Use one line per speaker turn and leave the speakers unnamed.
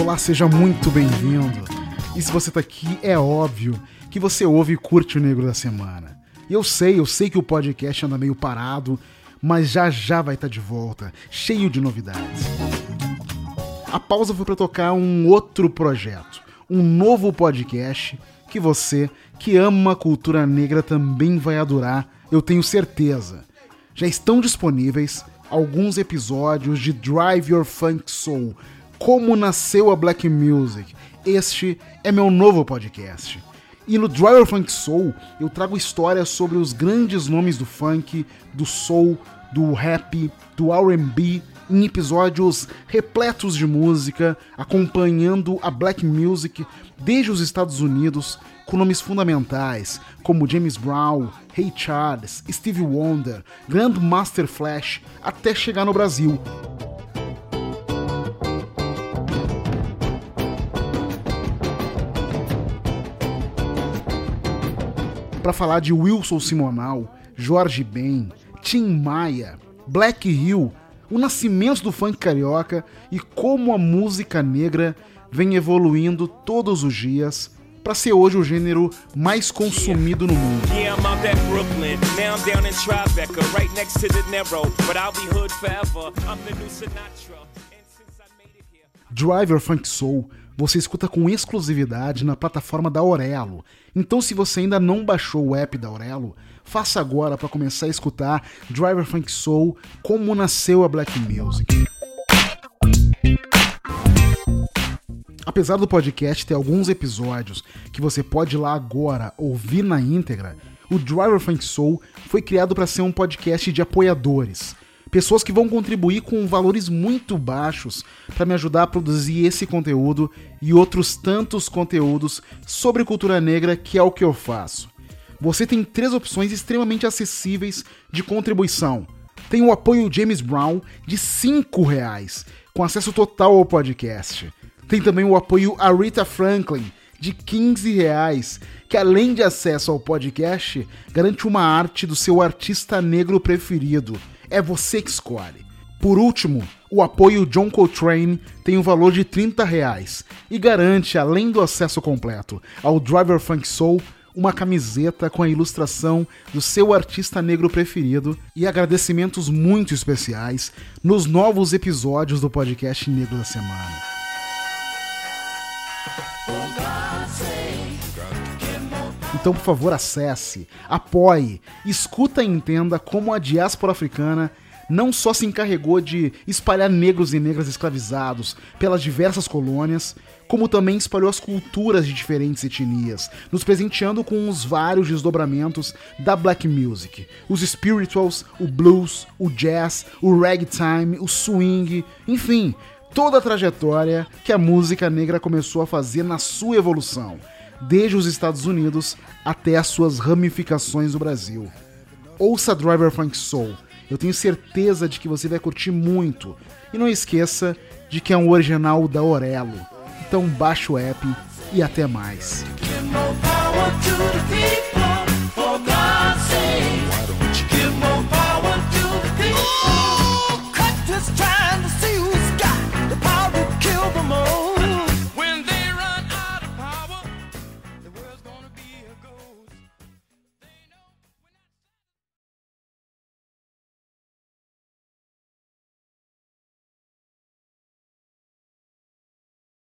Olá, seja muito bem-vindo. E se você tá aqui, é óbvio que você ouve e curte o Negro da Semana. E eu sei, eu sei que o podcast anda meio parado, mas já já vai estar tá de volta, cheio de novidades. A pausa foi para tocar um outro projeto, um novo podcast que você, que ama a cultura negra, também vai adorar, eu tenho certeza. Já estão disponíveis alguns episódios de Drive Your Funk Soul, como nasceu a Black Music. Este é meu novo podcast. E no Driver Funk Soul eu trago histórias sobre os grandes nomes do funk, do soul, do rap, do RB, em episódios repletos de música, acompanhando a black music desde os Estados Unidos, com nomes fundamentais como James Brown, Ray Charles, Stevie Wonder, Grandmaster Flash, até chegar no Brasil. para falar de Wilson Simonal, Jorge Ben, Tim Maia, Black Hill, o nascimento do funk carioca e como a música negra vem evoluindo todos os dias para ser hoje o gênero mais consumido no mundo. Driver Funk Soul você escuta com exclusividade na plataforma da Aurelo. Então, se você ainda não baixou o app da Aurelo, faça agora para começar a escutar Driver Funk Soul como nasceu a Black Music. Apesar do podcast ter alguns episódios que você pode ir lá agora ouvir na íntegra, o Driver Funk Soul foi criado para ser um podcast de apoiadores pessoas que vão contribuir com valores muito baixos para me ajudar a produzir esse conteúdo e outros tantos conteúdos sobre cultura negra, que é o que eu faço. Você tem três opções extremamente acessíveis de contribuição. Tem o apoio James Brown de R$ reais, com acesso total ao podcast. Tem também o apoio Rita Franklin de 15 reais, que além de acesso ao podcast, garante uma arte do seu artista negro preferido é você que escolhe. Por último, o apoio John Coltrane tem um valor de 30 reais e garante, além do acesso completo ao Driver Funk Soul, uma camiseta com a ilustração do seu artista negro preferido e agradecimentos muito especiais nos novos episódios do podcast Negro da Semana. Então, por favor, acesse, apoie, escuta e entenda como a diáspora africana não só se encarregou de espalhar negros e negras escravizados pelas diversas colônias, como também espalhou as culturas de diferentes etnias, nos presenteando com os vários desdobramentos da black music, os spirituals, o blues, o jazz, o ragtime, o swing, enfim, toda a trajetória que a música negra começou a fazer na sua evolução, desde os Estados Unidos até as suas ramificações no Brasil. Ouça Driver Funk Soul. Eu tenho certeza de que você vai curtir muito. E não esqueça de que é um original da Orelo. Então baixe o app e até mais.